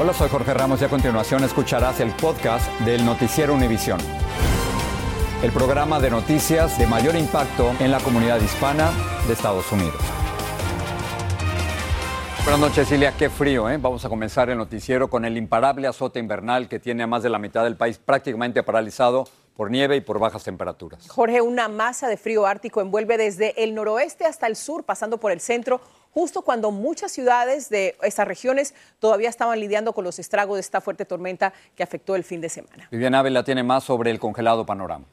Hola, soy Jorge Ramos y a continuación escucharás el podcast del Noticiero Univisión. El programa de noticias de mayor impacto en la comunidad hispana de Estados Unidos. Buenas noches, Cilia. Qué frío, ¿eh? Vamos a comenzar el noticiero con el imparable azote invernal que tiene a más de la mitad del país prácticamente paralizado por nieve y por bajas temperaturas. Jorge, una masa de frío ártico envuelve desde el noroeste hasta el sur, pasando por el centro, justo cuando muchas ciudades de esas regiones todavía estaban lidiando con los estragos de esta fuerte tormenta que afectó el fin de semana. Viviana Ávila tiene más sobre el congelado panorama.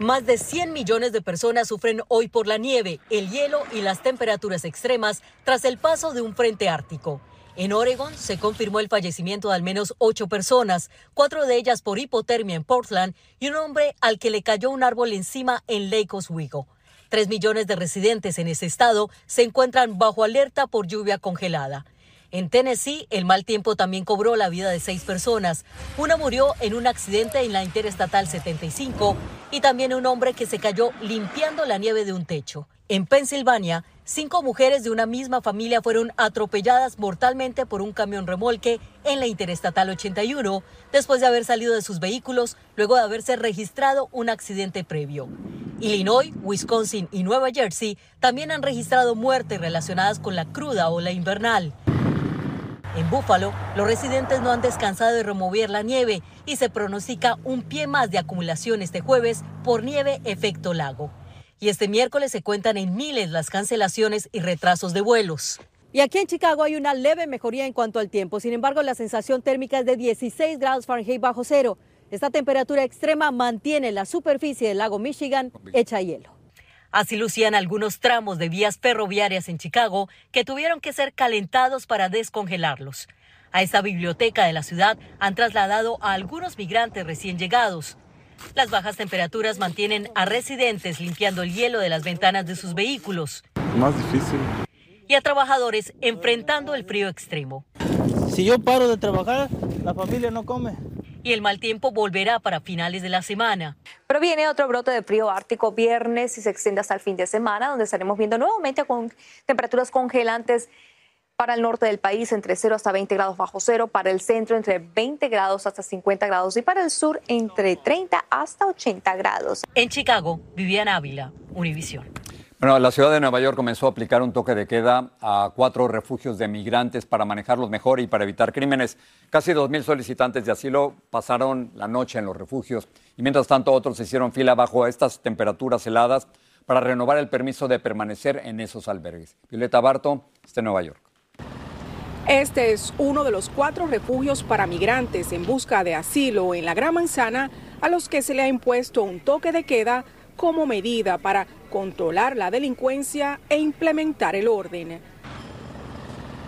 Más de 100 millones de personas sufren hoy por la nieve, el hielo y las temperaturas extremas tras el paso de un frente ártico. En Oregon se confirmó el fallecimiento de al menos ocho personas, cuatro de ellas por hipotermia en Portland y un hombre al que le cayó un árbol encima en Lake Oswego. Tres millones de residentes en ese estado se encuentran bajo alerta por lluvia congelada. En Tennessee, el mal tiempo también cobró la vida de seis personas. Una murió en un accidente en la Interestatal 75 y también un hombre que se cayó limpiando la nieve de un techo. En Pensilvania, cinco mujeres de una misma familia fueron atropelladas mortalmente por un camión remolque en la Interestatal 81 después de haber salido de sus vehículos luego de haberse registrado un accidente previo. Illinois, Wisconsin y Nueva Jersey también han registrado muertes relacionadas con la cruda ola invernal. En Búfalo, los residentes no han descansado de remover la nieve y se pronostica un pie más de acumulación este jueves por nieve efecto lago. Y este miércoles se cuentan en miles las cancelaciones y retrasos de vuelos. Y aquí en Chicago hay una leve mejoría en cuanto al tiempo. Sin embargo, la sensación térmica es de 16 grados Fahrenheit bajo cero. Esta temperatura extrema mantiene la superficie del lago Michigan hecha hielo. Así lucían algunos tramos de vías ferroviarias en Chicago que tuvieron que ser calentados para descongelarlos. A esta biblioteca de la ciudad han trasladado a algunos migrantes recién llegados. Las bajas temperaturas mantienen a residentes limpiando el hielo de las ventanas de sus vehículos. Más difícil. Y a trabajadores enfrentando el frío extremo. Si yo paro de trabajar, la familia no come y el mal tiempo volverá para finales de la semana. Pero viene otro brote de frío ártico viernes y se extiende hasta el fin de semana, donde estaremos viendo nuevamente con temperaturas congelantes para el norte del país entre 0 hasta 20 grados bajo cero, para el centro entre 20 grados hasta 50 grados y para el sur entre 30 hasta 80 grados. En Chicago, Vivian Ávila, Univisión. Bueno, la ciudad de Nueva York comenzó a aplicar un toque de queda a cuatro refugios de migrantes para manejarlos mejor y para evitar crímenes. Casi 2.000 solicitantes de asilo pasaron la noche en los refugios y mientras tanto otros hicieron fila bajo estas temperaturas heladas para renovar el permiso de permanecer en esos albergues. Violeta Barto está en Nueva York. Este es uno de los cuatro refugios para migrantes en busca de asilo en la Gran Manzana a los que se le ha impuesto un toque de queda como medida para controlar la delincuencia e implementar el orden.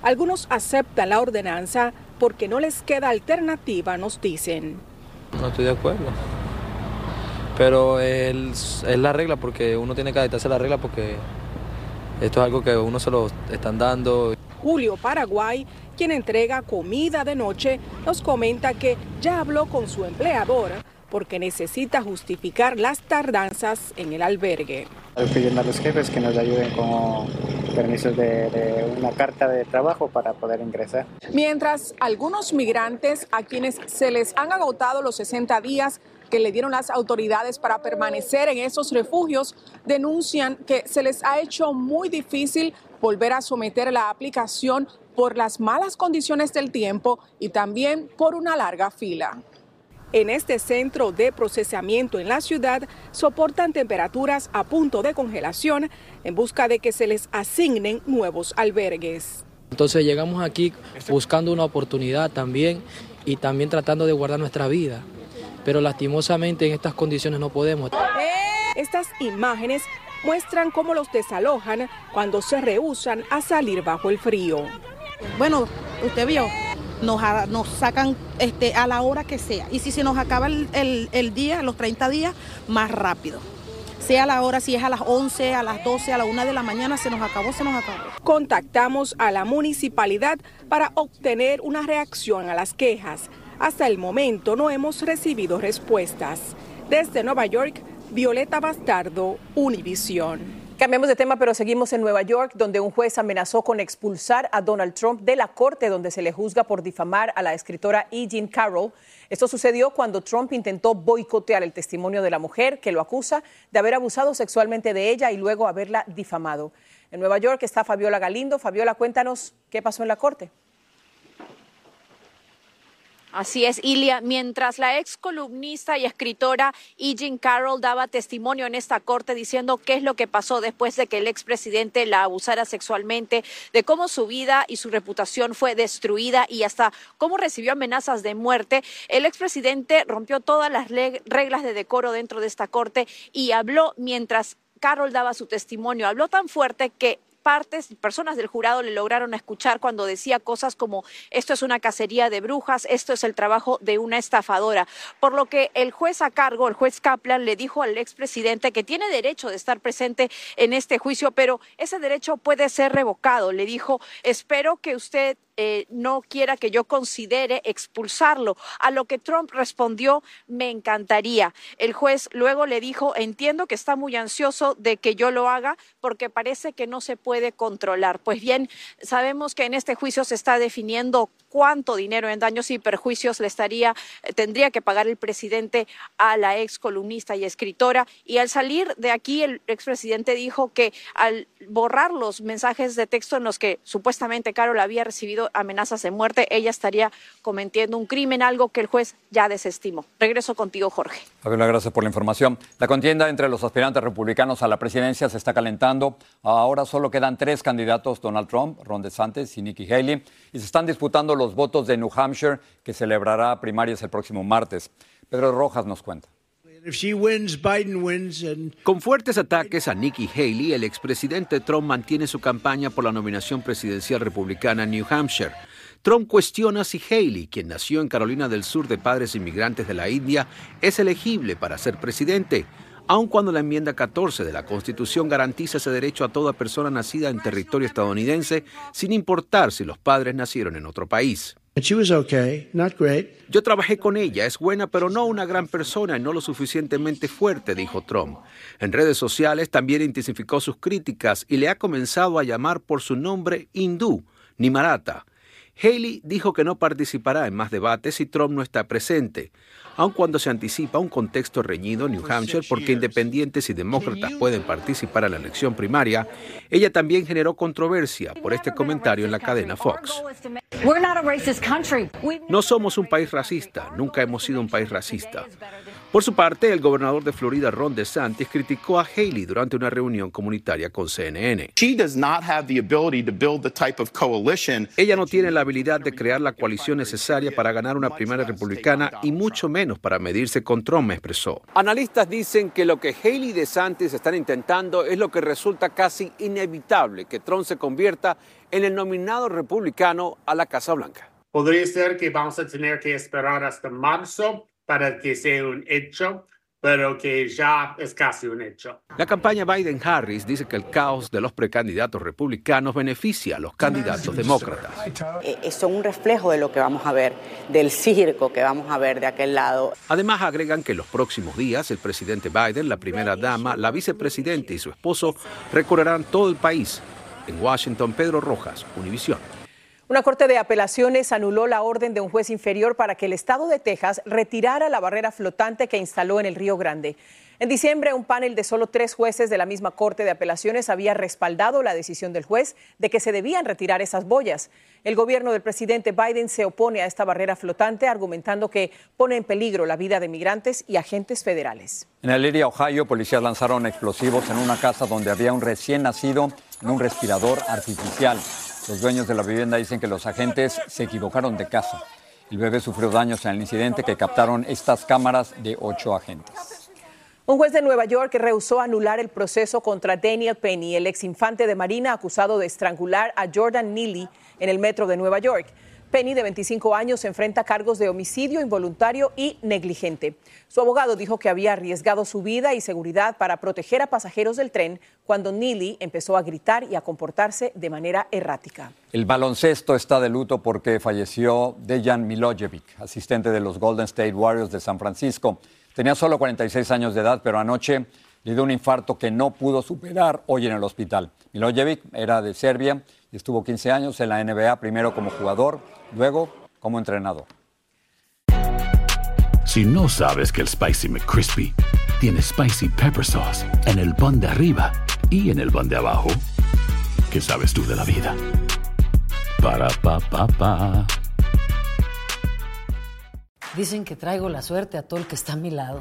Algunos aceptan la ordenanza porque no les queda alternativa, nos dicen. No estoy de acuerdo. Pero es, la regla porque uno tiene que adaptarse a la regla porque esto es algo que uno se lo están dando. Julio Paraguay, quien entrega comida de noche, nos comenta que ya habló con su empleador porque necesita justificar las tardanzas en el albergue. Pidiendo a los jefes que nos ayuden con permisos de, de, una carta de trabajo para poder ingresar. Mientras algunos migrantes a quienes se les han agotado los 60 días que le dieron las autoridades para permanecer en esos refugios denuncian que se les ha hecho muy difícil volver a someter la aplicación por las malas condiciones del tiempo y también por una larga fila. En este centro de procesamiento en la ciudad soportan temperaturas a punto de congelación en busca de que se les asignen nuevos albergues. Entonces llegamos aquí buscando una oportunidad también y también tratando de guardar nuestra vida. Pero lastimosamente en estas condiciones no podemos. Estas imágenes muestran cómo los desalojan cuando se rehusan a salir bajo el frío. Bueno, usted vio, nos, nos sacan este, a la hora que sea. Y si se nos acaba el, el, el día, los 30 días, más rápido sea la hora, si es a las 11, a las 12, a la 1 de la mañana, se nos acabó, se nos acabó. Contactamos a la municipalidad para obtener una reacción a las quejas. Hasta el momento no hemos recibido respuestas. Desde Nueva York, Violeta Bastardo, Univisión. Cambiamos de tema, pero seguimos en Nueva York, donde un juez amenazó con expulsar a Donald Trump de la corte donde se le juzga por difamar a la escritora E. Carroll. Esto sucedió cuando Trump intentó boicotear el testimonio de la mujer que lo acusa de haber abusado sexualmente de ella y luego haberla difamado. En Nueva York está Fabiola Galindo. Fabiola, cuéntanos qué pasó en la corte. Así es, Ilia. Mientras la ex columnista y escritora E. Jean Carroll daba testimonio en esta corte diciendo qué es lo que pasó después de que el expresidente la abusara sexualmente, de cómo su vida y su reputación fue destruida y hasta cómo recibió amenazas de muerte, el expresidente rompió todas las reglas de decoro dentro de esta corte y habló mientras Carroll daba su testimonio. Habló tan fuerte que partes, personas del jurado le lograron escuchar cuando decía cosas como esto es una cacería de brujas, esto es el trabajo de una estafadora. Por lo que el juez a cargo, el juez Kaplan, le dijo al expresidente que tiene derecho de estar presente en este juicio, pero ese derecho puede ser revocado. Le dijo, espero que usted eh, no quiera que yo considere expulsarlo. A lo que Trump respondió, me encantaría. El juez luego le dijo, entiendo que está muy ansioso de que yo lo haga porque parece que no se puede controlar. Pues bien, sabemos que en este juicio se está definiendo cuánto dinero en daños y perjuicios le estaría, eh, tendría que pagar el presidente a la ex columnista y escritora. Y al salir de aquí, el expresidente dijo que al borrar los mensajes de texto en los que supuestamente Carol había recibido amenazas de muerte, ella estaría cometiendo un crimen, algo que el juez ya desestimó. Regreso contigo, Jorge. Fabiola, gracias por la información. La contienda entre los aspirantes republicanos a la presidencia se está calentando. Ahora solo quedan tres candidatos, Donald Trump, Ron DeSantis y Nikki Haley, y se están disputando los votos de New Hampshire, que celebrará primarias el próximo martes. Pedro Rojas nos cuenta. Con fuertes ataques a Nikki Haley, el expresidente Trump mantiene su campaña por la nominación presidencial republicana en New Hampshire. Trump cuestiona si Haley, quien nació en Carolina del Sur de padres inmigrantes de la India, es elegible para ser presidente, aun cuando la enmienda 14 de la Constitución garantiza ese derecho a toda persona nacida en territorio estadounidense, sin importar si los padres nacieron en otro país. Yo trabajé con ella, es buena pero no una gran persona y no lo suficientemente fuerte, dijo Trump. En redes sociales también intensificó sus críticas y le ha comenzado a llamar por su nombre hindú, Nimarata. Haley dijo que no participará en más debates si Trump no está presente, aun cuando se anticipa un contexto reñido en New Hampshire porque independientes y demócratas pueden participar en la elección primaria, ella también generó controversia por este comentario en la cadena Fox. No somos un país racista, nunca hemos sido un país racista. Por su parte, el gobernador de Florida, Ron DeSantis, criticó a Haley durante una reunión comunitaria con CNN. Ella no tiene la habilidad de crear la coalición necesaria para ganar una primaria republicana y mucho menos para medirse con Trump, expresó. Analistas dicen que lo que Haley y DeSantis están intentando es lo que resulta casi inevitable, que Trump se convierta en el nominado republicano a la Casa Blanca. Podría ser que vamos a tener que esperar hasta marzo para que sea un hecho, pero que ya es casi un hecho. La campaña Biden-Harris dice que el caos de los precandidatos republicanos beneficia a los candidatos demócratas. Eh, son un reflejo de lo que vamos a ver, del circo que vamos a ver de aquel lado. Además, agregan que en los próximos días el presidente Biden, la primera dama, la vicepresidenta y su esposo recorrerán todo el país. En Washington, Pedro Rojas, Univisión. Una corte de apelaciones anuló la orden de un juez inferior para que el estado de Texas retirara la barrera flotante que instaló en el Río Grande. En diciembre, un panel de solo tres jueces de la misma Corte de Apelaciones había respaldado la decisión del juez de que se debían retirar esas boyas. El gobierno del presidente Biden se opone a esta barrera flotante, argumentando que pone en peligro la vida de migrantes y agentes federales. En Elyria, Ohio, policías lanzaron explosivos en una casa donde había un recién nacido en un respirador artificial. Los dueños de la vivienda dicen que los agentes se equivocaron de casa. El bebé sufrió daños en el incidente que captaron estas cámaras de ocho agentes. Un juez de Nueva York rehusó anular el proceso contra Daniel Penny, el exinfante de Marina acusado de estrangular a Jordan Neely en el metro de Nueva York. Penny, de 25 años, se enfrenta a cargos de homicidio involuntario y negligente. Su abogado dijo que había arriesgado su vida y seguridad para proteger a pasajeros del tren cuando Neely empezó a gritar y a comportarse de manera errática. El baloncesto está de luto porque falleció Dejan Milojevic, asistente de los Golden State Warriors de San Francisco. Tenía solo 46 años de edad, pero anoche le dio un infarto que no pudo superar hoy en el hospital. Milojevic era de Serbia y estuvo 15 años en la NBA, primero como jugador, luego como entrenador. Si no sabes que el Spicy McCrispy tiene Spicy Pepper Sauce en el pan de arriba y en el pan de abajo, ¿qué sabes tú de la vida? Para, pa, pa, pa. Dicen que traigo la suerte a todo el que está a mi lado.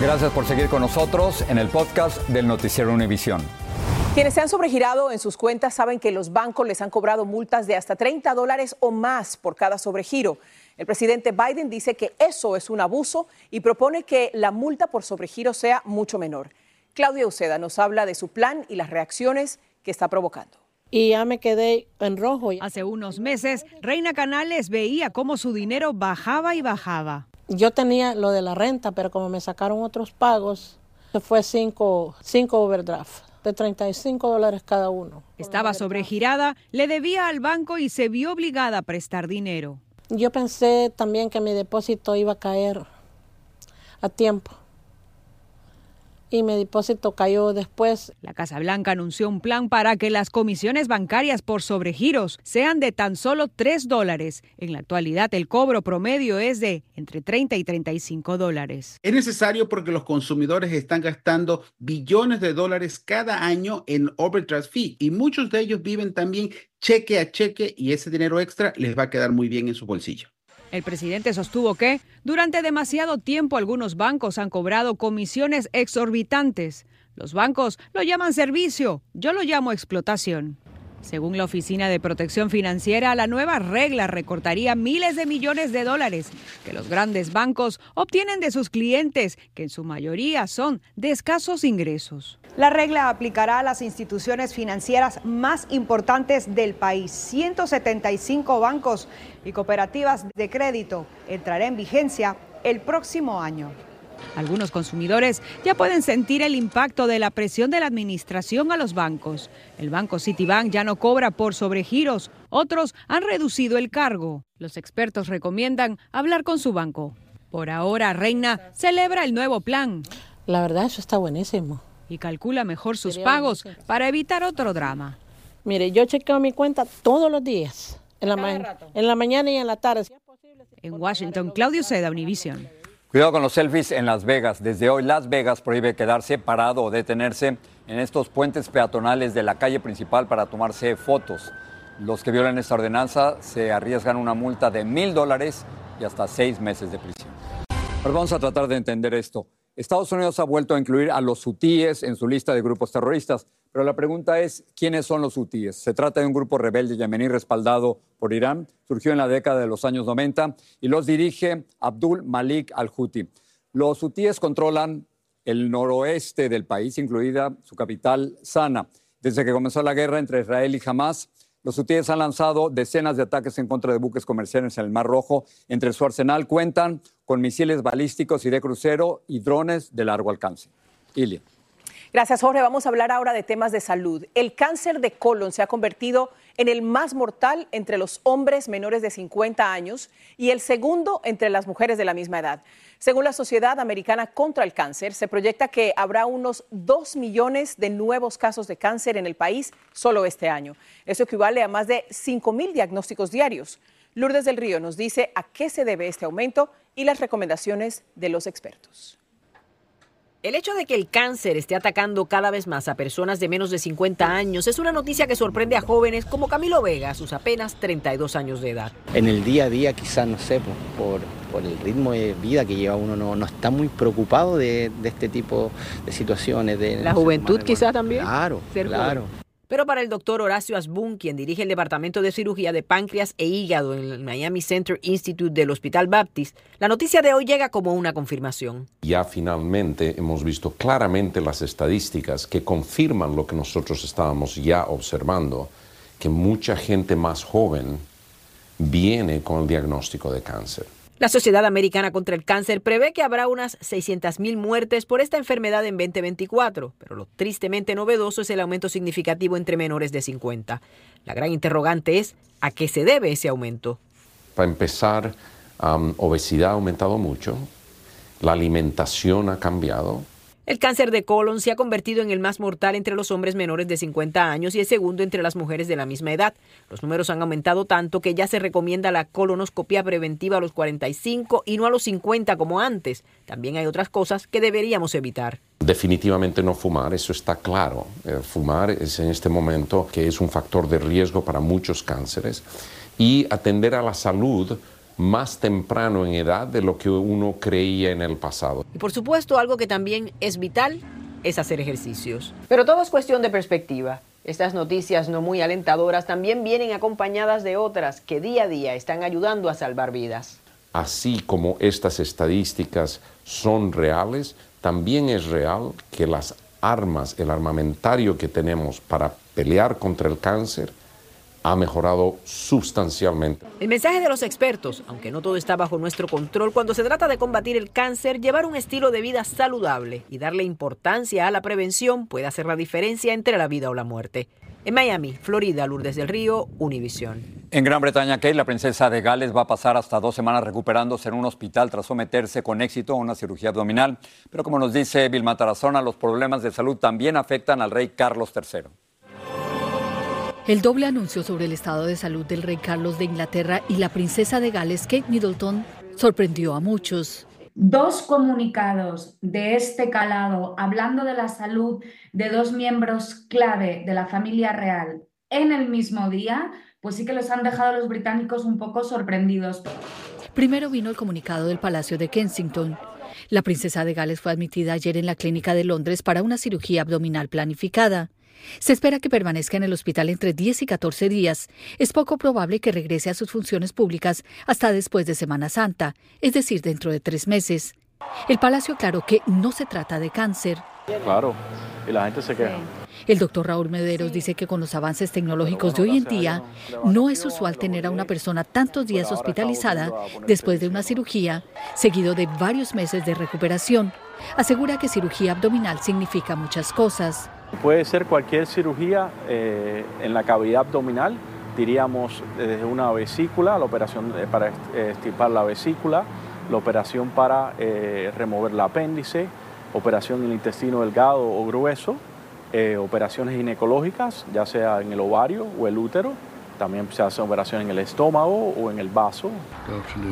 Gracias por seguir con nosotros en el podcast del Noticiero Univisión. Quienes se han sobregirado en sus cuentas saben que los bancos les han cobrado multas de hasta 30 dólares o más por cada sobregiro. El presidente Biden dice que eso es un abuso y propone que la multa por sobregiro sea mucho menor. Claudia Uceda nos habla de su plan y las reacciones que está provocando. Y ya me quedé en rojo. Hace unos meses, Reina Canales veía cómo su dinero bajaba y bajaba. Yo tenía lo de la renta, pero como me sacaron otros pagos, se fue cinco, cinco overdraft de 35 dólares cada uno. Estaba sobregirada, le debía al banco y se vio obligada a prestar dinero. Yo pensé también que mi depósito iba a caer a tiempo. Y mi depósito cayó después. La Casa Blanca anunció un plan para que las comisiones bancarias por sobregiros sean de tan solo 3 dólares. En la actualidad, el cobro promedio es de entre 30 y 35 dólares. Es necesario porque los consumidores están gastando billones de dólares cada año en overdraft fee y muchos de ellos viven también cheque a cheque y ese dinero extra les va a quedar muy bien en su bolsillo. El presidente sostuvo que durante demasiado tiempo algunos bancos han cobrado comisiones exorbitantes. Los bancos lo llaman servicio, yo lo llamo explotación. Según la Oficina de Protección Financiera, la nueva regla recortaría miles de millones de dólares que los grandes bancos obtienen de sus clientes, que en su mayoría son de escasos ingresos. La regla aplicará a las instituciones financieras más importantes del país. 175 bancos y cooperativas de crédito entrará en vigencia el próximo año. Algunos consumidores ya pueden sentir el impacto de la presión de la administración a los bancos. El banco Citibank ya no cobra por sobregiros, otros han reducido el cargo. Los expertos recomiendan hablar con su banco. Por ahora, Reina celebra el nuevo plan. La verdad, eso está buenísimo. Y calcula mejor sus pagos para evitar otro drama. Mire, yo chequeo mi cuenta todos los días, en la, en la mañana y en la tarde. En Washington, Claudio Seda, Univision. Cuidado con los selfies en Las Vegas. Desde hoy Las Vegas prohíbe quedarse parado o detenerse en estos puentes peatonales de la calle principal para tomarse fotos. Los que violen esta ordenanza se arriesgan una multa de mil dólares y hasta seis meses de prisión. Pero vamos a tratar de entender esto. Estados Unidos ha vuelto a incluir a los hutíes en su lista de grupos terroristas, pero la pregunta es, ¿quiénes son los hutíes? Se trata de un grupo rebelde yemení respaldado por Irán, surgió en la década de los años 90 y los dirige Abdul Malik al-Houthi. Los hutíes controlan el noroeste del país, incluida su capital, Sana. Desde que comenzó la guerra entre Israel y Hamas, los hutíes han lanzado decenas de ataques en contra de buques comerciales en el Mar Rojo. Entre su arsenal cuentan con misiles balísticos y de crucero y drones de largo alcance. Ilia. Gracias, Jorge. Vamos a hablar ahora de temas de salud. El cáncer de colon se ha convertido en el más mortal entre los hombres menores de 50 años y el segundo entre las mujeres de la misma edad. Según la Sociedad Americana contra el Cáncer, se proyecta que habrá unos 2 millones de nuevos casos de cáncer en el país solo este año. Eso equivale a más de 5 mil diagnósticos diarios. Lourdes del Río nos dice a qué se debe este aumento y las recomendaciones de los expertos. El hecho de que el cáncer esté atacando cada vez más a personas de menos de 50 años es una noticia que sorprende a jóvenes como Camilo Vega a sus apenas 32 años de edad. En el día a día quizás, no sé, por, por el ritmo de vida que lleva uno, no, no está muy preocupado de, de, este tipo de situaciones. De, ¿La juventud quizás también? Claro, claro. Pero para el doctor Horacio Asbun, quien dirige el Departamento de Cirugía de Páncreas e Hígado en el Miami Center Institute del Hospital Baptist, la noticia de hoy llega como una confirmación. Ya finalmente hemos visto claramente las estadísticas que confirman lo que nosotros estábamos ya observando, que mucha gente más joven viene con el diagnóstico de cáncer. La Sociedad Americana contra el Cáncer prevé que habrá unas 600.000 muertes por esta enfermedad en 2024, pero lo tristemente novedoso es el aumento significativo entre menores de 50. La gran interrogante es, ¿a qué se debe ese aumento? Para empezar, um, obesidad ha aumentado mucho, la alimentación ha cambiado, el cáncer de colon se ha convertido en el más mortal entre los hombres menores de 50 años y el segundo entre las mujeres de la misma edad. Los números han aumentado tanto que ya se recomienda la colonoscopia preventiva a los 45 y no a los 50 como antes. También hay otras cosas que deberíamos evitar. Definitivamente no fumar, eso está claro. Eh, fumar es en este momento que es un factor de riesgo para muchos cánceres y atender a la salud más temprano en edad de lo que uno creía en el pasado. Y por supuesto, algo que también es vital es hacer ejercicios. Pero todo es cuestión de perspectiva. Estas noticias no muy alentadoras también vienen acompañadas de otras que día a día están ayudando a salvar vidas. Así como estas estadísticas son reales, también es real que las armas, el armamentario que tenemos para pelear contra el cáncer, ha mejorado sustancialmente. El mensaje de los expertos, aunque no todo está bajo nuestro control, cuando se trata de combatir el cáncer, llevar un estilo de vida saludable y darle importancia a la prevención puede hacer la diferencia entre la vida o la muerte. En Miami, Florida, Lourdes del Río, Univisión. En Gran Bretaña, Kate, la princesa de Gales, va a pasar hasta dos semanas recuperándose en un hospital tras someterse con éxito a una cirugía abdominal. Pero como nos dice Vilma Tarazona, los problemas de salud también afectan al rey Carlos III. El doble anuncio sobre el estado de salud del rey Carlos de Inglaterra y la princesa de Gales, Kate Middleton, sorprendió a muchos. Dos comunicados de este calado hablando de la salud de dos miembros clave de la familia real en el mismo día, pues sí que los han dejado a los británicos un poco sorprendidos. Primero vino el comunicado del Palacio de Kensington. La princesa de Gales fue admitida ayer en la clínica de Londres para una cirugía abdominal planificada. Se espera que permanezca en el hospital entre 10 y 14 días. Es poco probable que regrese a sus funciones públicas hasta después de Semana Santa, es decir, dentro de tres meses. El Palacio aclaró que no se trata de cáncer. Claro, y la gente se queja. El doctor Raúl Mederos dice que con los avances tecnológicos de hoy en día no es usual tener a una persona tantos días hospitalizada después de una cirugía, seguido de varios meses de recuperación. Asegura que cirugía abdominal significa muchas cosas. Puede ser cualquier cirugía eh, en la cavidad abdominal, diríamos desde una vesícula, la operación eh, para extirpar la vesícula, la operación para eh, remover el apéndice, operación en el intestino delgado o grueso, operaciones ginecológicas, ya sea en el ovario o el útero, también se hace operación en el estómago o en el vaso.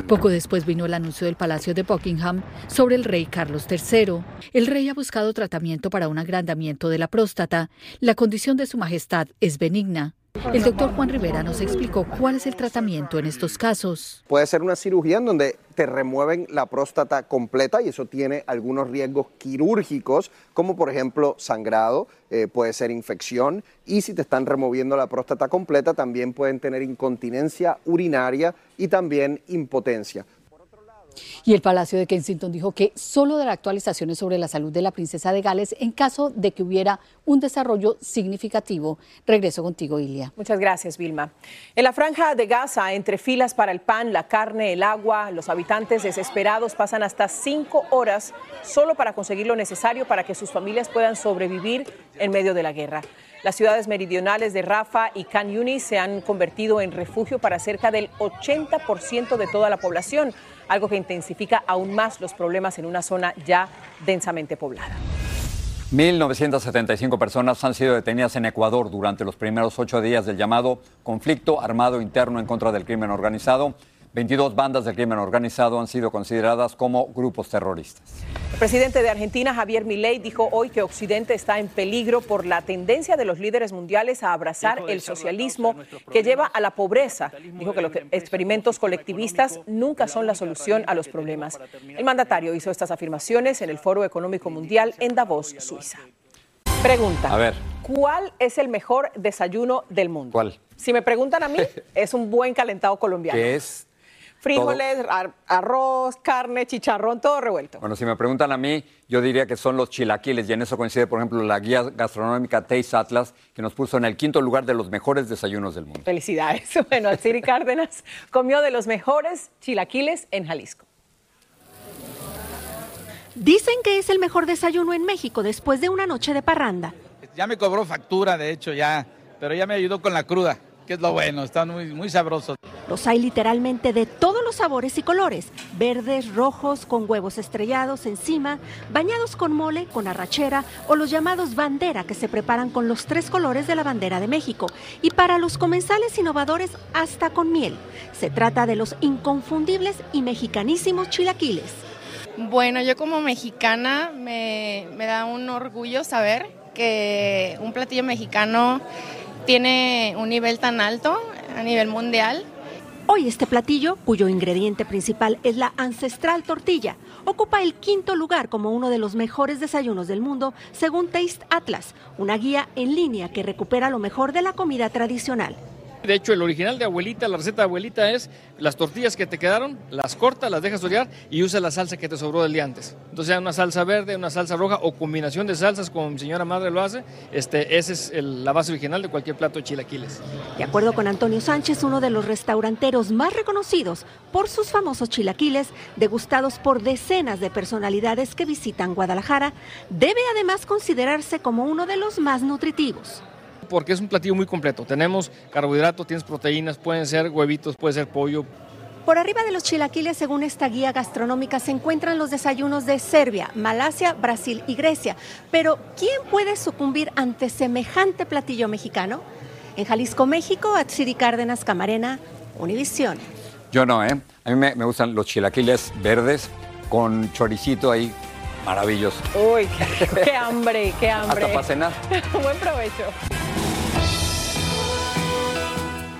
Poco después vino el anuncio del Palacio de Buckingham sobre el rey Carlos III. El rey ha buscado tratamiento para un agrandamiento de la próstata. La condición de su majestad es benigna. El doctor Juan Rivera nos explicó cuál es el tratamiento en estos casos. Puede ser una cirugía en donde te remueven la próstata completa y eso tiene algunos riesgos quirúrgicos, como por ejemplo sangrado, eh, puede ser infección y si te están removiendo la próstata completa también pueden tener incontinencia urinaria y también impotencia. Y el Palacio de Kensington dijo que solo dará actualizaciones sobre la salud de la princesa de Gales en caso de que hubiera un desarrollo significativo. Regreso contigo, Ilia. Muchas gracias, Vilma. En la franja de Gaza, entre filas para el pan, la carne, el agua, los habitantes desesperados pasan hasta cinco horas solo para conseguir lo necesario para que sus familias puedan sobrevivir en medio de la guerra. Las ciudades meridionales de Rafa y Khan Yunis se han convertido en refugio para cerca del 80% de toda la población algo que intensifica aún más los problemas en una zona ya densamente poblada. 1.975 personas han sido detenidas en Ecuador durante los primeros ocho días del llamado conflicto armado interno en contra del crimen organizado. 22 bandas del crimen organizado han sido consideradas como grupos terroristas. El presidente de Argentina, Javier Milei, dijo hoy que Occidente está en peligro por la tendencia de los líderes mundiales a abrazar el socialismo que lleva a la pobreza. Dijo que los experimentos colectivistas nunca son la solución a los problemas. El mandatario hizo estas afirmaciones en el Foro Económico Mundial en Davos, Suiza. Pregunta. A ver. ¿Cuál es el mejor desayuno del mundo? ¿Cuál? Si me preguntan a mí, es un buen calentado colombiano. ¿Qué es? Frijoles, ar- arroz, carne, chicharrón, todo revuelto. Bueno, si me preguntan a mí, yo diría que son los chilaquiles y en eso coincide, por ejemplo, la guía gastronómica Taste Atlas, que nos puso en el quinto lugar de los mejores desayunos del mundo. Felicidades. Bueno, Siri Cárdenas comió de los mejores chilaquiles en Jalisco. Dicen que es el mejor desayuno en México después de una noche de parranda. Ya me cobró factura, de hecho, ya, pero ya me ayudó con la cruda, que es lo bueno, están muy, muy sabrosos. Los hay literalmente de todos los sabores y colores, verdes, rojos, con huevos estrellados encima, bañados con mole, con arrachera o los llamados bandera que se preparan con los tres colores de la bandera de México y para los comensales innovadores hasta con miel. Se trata de los inconfundibles y mexicanísimos chilaquiles. Bueno, yo como mexicana me, me da un orgullo saber que un platillo mexicano tiene un nivel tan alto a nivel mundial. Hoy este platillo, cuyo ingrediente principal es la ancestral tortilla, ocupa el quinto lugar como uno de los mejores desayunos del mundo, según Taste Atlas, una guía en línea que recupera lo mejor de la comida tradicional. De hecho, el original de abuelita, la receta de abuelita es las tortillas que te quedaron, las cortas, las dejas orear y usas la salsa que te sobró del día antes. Entonces, una salsa verde, una salsa roja o combinación de salsas, como mi señora madre lo hace, este, esa es la base original de cualquier plato de chilaquiles. De acuerdo con Antonio Sánchez, uno de los restauranteros más reconocidos por sus famosos chilaquiles, degustados por decenas de personalidades que visitan Guadalajara, debe además considerarse como uno de los más nutritivos. Porque es un platillo muy completo. Tenemos carbohidratos, tienes proteínas, pueden ser huevitos, puede ser pollo, Por arriba de los chilaquiles, según esta guía gastronómica, se encuentran los desayunos de Serbia, Malasia, Brasil y Grecia. Pero, ¿quién puede sucumbir ante semejante platillo mexicano? En Jalisco, México, Atsiri Cárdenas Camarena, Univisión. Yo no, ¿eh? A mí me, me gustan los chilaquiles verdes con choricito ahí, maravilloso. Uy, qué, qué hambre, qué hambre. Hasta para cenar. Buen provecho.